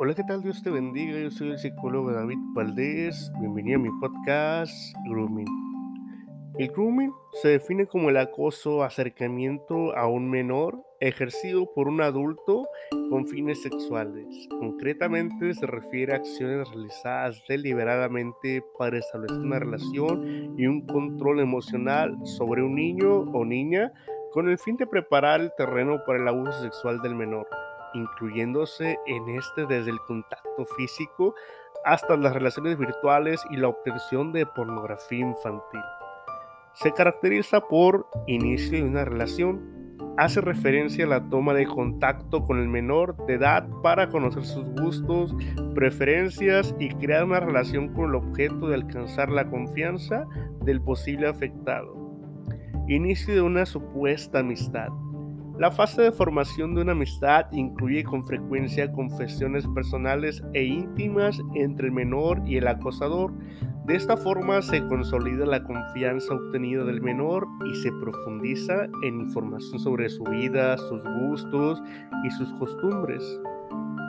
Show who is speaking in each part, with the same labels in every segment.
Speaker 1: Hola, ¿qué tal? Dios te bendiga. Yo soy el psicólogo David Valdés. Bienvenido a mi podcast Grooming. El grooming se define como el acoso, acercamiento a un menor ejercido por un adulto con fines sexuales. Concretamente se refiere a acciones realizadas deliberadamente para establecer una relación y un control emocional sobre un niño o niña con el fin de preparar el terreno para el abuso sexual del menor incluyéndose en este desde el contacto físico hasta las relaciones virtuales y la obtención de pornografía infantil. Se caracteriza por inicio de una relación, hace referencia a la toma de contacto con el menor de edad para conocer sus gustos, preferencias y crear una relación con el objeto de alcanzar la confianza del posible afectado. Inicio de una supuesta amistad la fase de formación de una amistad incluye con frecuencia confesiones personales e íntimas entre el menor y el acosador. De esta forma se consolida la confianza obtenida del menor y se profundiza en información sobre su vida, sus gustos y sus costumbres.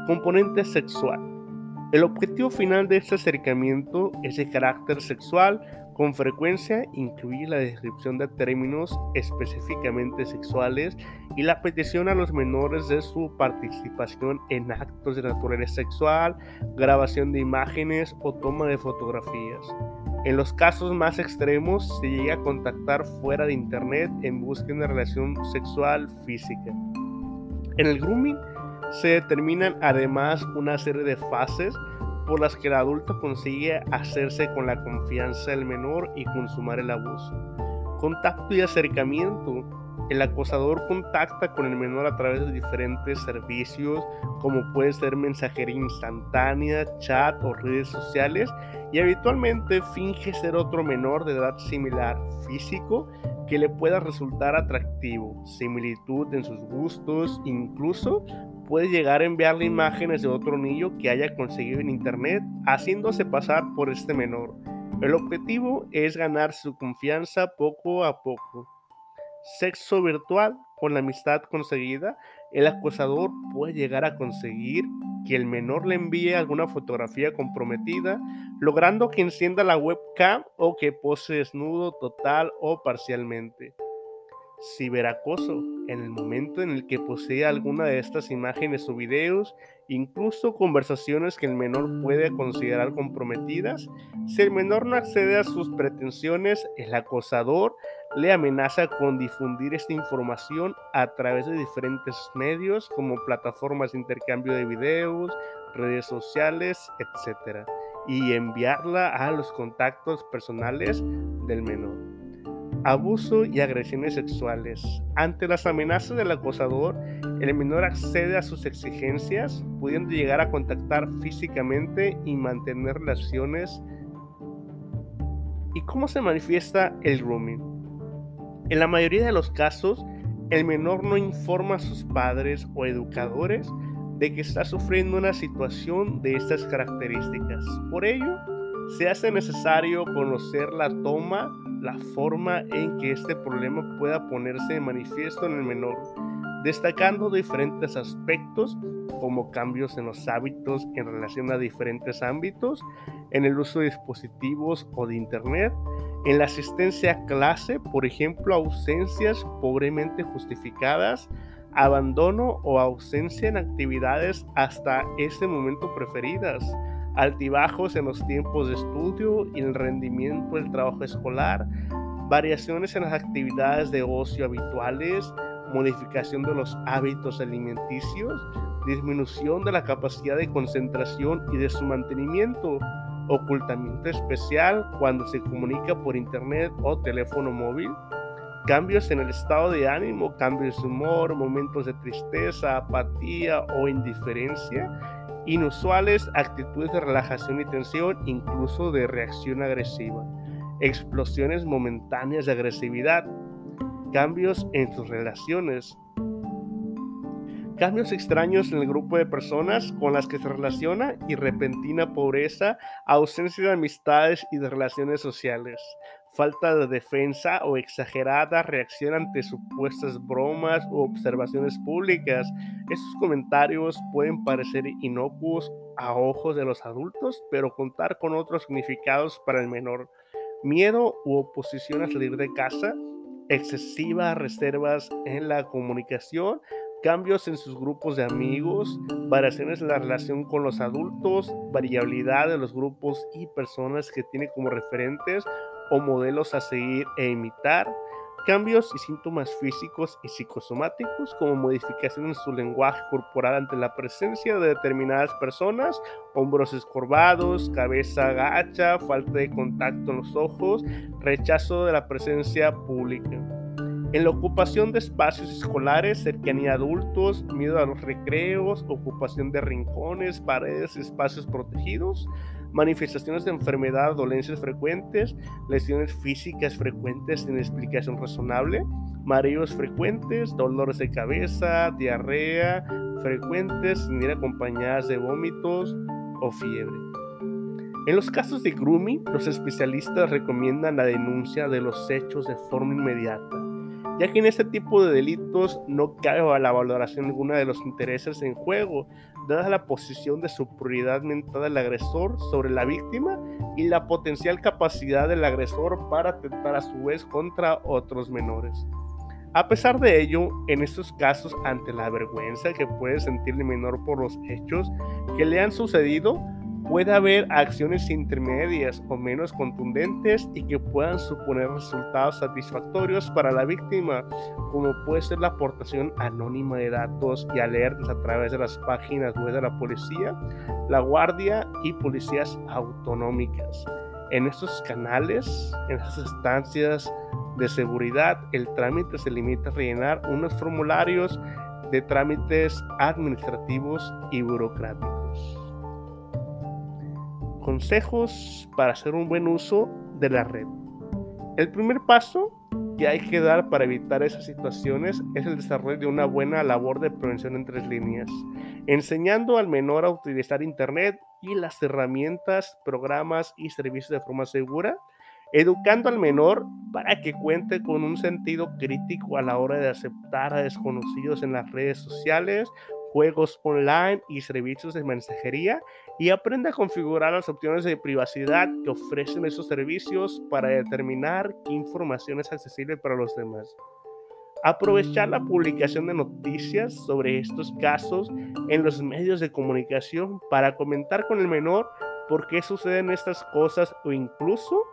Speaker 1: Componente sexual. El objetivo final de este acercamiento es de carácter sexual, con frecuencia incluye la descripción de términos específicamente sexuales y la petición a los menores de su participación en actos de naturaleza sexual, grabación de imágenes o toma de fotografías. En los casos más extremos se llega a contactar fuera de internet en busca de una relación sexual física. En el grooming se determinan además una serie de fases por las que el adulto consigue hacerse con la confianza del menor y consumar el abuso. Contacto y acercamiento. El acosador contacta con el menor a través de diferentes servicios como puede ser mensajería instantánea, chat o redes sociales y habitualmente finge ser otro menor de edad similar físico que le pueda resultar atractivo, similitud en sus gustos, incluso puede llegar a enviarle imágenes de otro niño que haya conseguido en internet, haciéndose pasar por este menor. El objetivo es ganar su confianza poco a poco. Sexo virtual. Con la amistad conseguida, el acosador puede llegar a conseguir que el menor le envíe alguna fotografía comprometida, logrando que encienda la webcam o que pose desnudo total o parcialmente ciberacoso en el momento en el que posee alguna de estas imágenes o videos, incluso conversaciones que el menor puede considerar comprometidas. Si el menor no accede a sus pretensiones, el acosador le amenaza con difundir esta información a través de diferentes medios como plataformas de intercambio de videos, redes sociales, etc. y enviarla a los contactos personales del menor. Abuso y agresiones sexuales. Ante las amenazas del acosador, el menor accede a sus exigencias, pudiendo llegar a contactar físicamente y mantener relaciones. ¿Y cómo se manifiesta el grooming? En la mayoría de los casos, el menor no informa a sus padres o educadores de que está sufriendo una situación de estas características. Por ello, se hace necesario conocer la toma la forma en que este problema pueda ponerse de manifiesto en el menor, destacando diferentes aspectos como cambios en los hábitos en relación a diferentes ámbitos, en el uso de dispositivos o de Internet, en la asistencia a clase, por ejemplo, ausencias pobremente justificadas, abandono o ausencia en actividades hasta ese momento preferidas, altibajos en los tiempos de estudio y el rendimiento del trabajo escolar, variaciones en las actividades de ocio habituales, modificación de los hábitos alimenticios, disminución de la capacidad de concentración y de su mantenimiento, ocultamiento especial cuando se comunica por internet o teléfono móvil, cambios en el estado de ánimo, cambios de humor, momentos de tristeza, apatía o indiferencia, inusuales actitudes de relajación y tensión, incluso de reacción agresiva, explosiones momentáneas de agresividad, cambios en sus relaciones. cambios extraños en el grupo de personas con las que se relaciona y repentina pobreza, ausencia de amistades y de relaciones sociales, falta de defensa o exagerada reacción ante supuestas bromas u observaciones públicas. Estos comentarios pueden parecer inocuos a ojos de los adultos, pero contar con otros significados para el menor. Miedo u oposición a salir de casa, excesivas reservas en la comunicación, cambios en sus grupos de amigos, variaciones en la relación con los adultos, variabilidad de los grupos y personas que tiene como referentes o modelos a seguir e imitar, cambios y síntomas físicos y psicosomáticos como modificación en su lenguaje corporal ante la presencia de determinadas personas, hombros escorvados, cabeza gacha, falta de contacto en los ojos, rechazo de la presencia pública. En la ocupación de espacios escolares, cercanía a adultos, miedo a los recreos, ocupación de rincones, paredes, espacios protegidos, manifestaciones de enfermedad, dolencias frecuentes, lesiones físicas frecuentes sin explicación razonable, mareos frecuentes, dolores de cabeza, diarrea frecuentes sin ir acompañadas de vómitos o fiebre. En los casos de grooming, los especialistas recomiendan la denuncia de los hechos de forma inmediata ya que en este tipo de delitos no cabe a la valoración alguna de los intereses en juego, dada la posición de superioridad mental del agresor sobre la víctima y la potencial capacidad del agresor para atentar a su vez contra otros menores. A pesar de ello, en estos casos, ante la vergüenza que puede sentir el menor por los hechos que le han sucedido, puede haber acciones intermedias o menos contundentes y que puedan suponer resultados satisfactorios para la víctima, como puede ser la aportación anónima de datos y alertas a través de las páginas web de la policía, la guardia y policías autonómicas. En estos canales, en esas instancias de seguridad, el trámite se limita a rellenar unos formularios de trámites administrativos y burocráticos. Consejos para hacer un buen uso de la red. El primer paso que hay que dar para evitar esas situaciones es el desarrollo de una buena labor de prevención en tres líneas, enseñando al menor a utilizar Internet y las herramientas, programas y servicios de forma segura, educando al menor para que cuente con un sentido crítico a la hora de aceptar a desconocidos en las redes sociales juegos online y servicios de mensajería y aprende a configurar las opciones de privacidad que ofrecen esos servicios para determinar qué información es accesible para los demás. Aprovechar la publicación de noticias sobre estos casos en los medios de comunicación para comentar con el menor por qué suceden estas cosas o incluso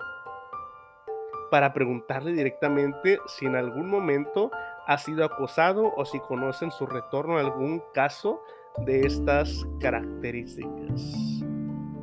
Speaker 1: para preguntarle directamente si en algún momento ha sido acosado o si conocen su retorno a algún caso de estas características.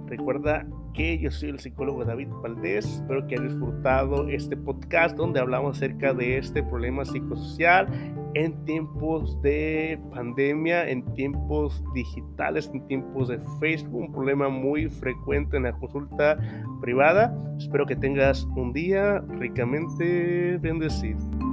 Speaker 1: Recuerda que yo soy el psicólogo David Valdés. Espero que hayas disfrutado este podcast donde hablamos acerca de este problema psicosocial en tiempos de pandemia, en tiempos digitales, en tiempos de Facebook, un problema muy frecuente en la consulta privada. Espero que tengas un día ricamente bendecido.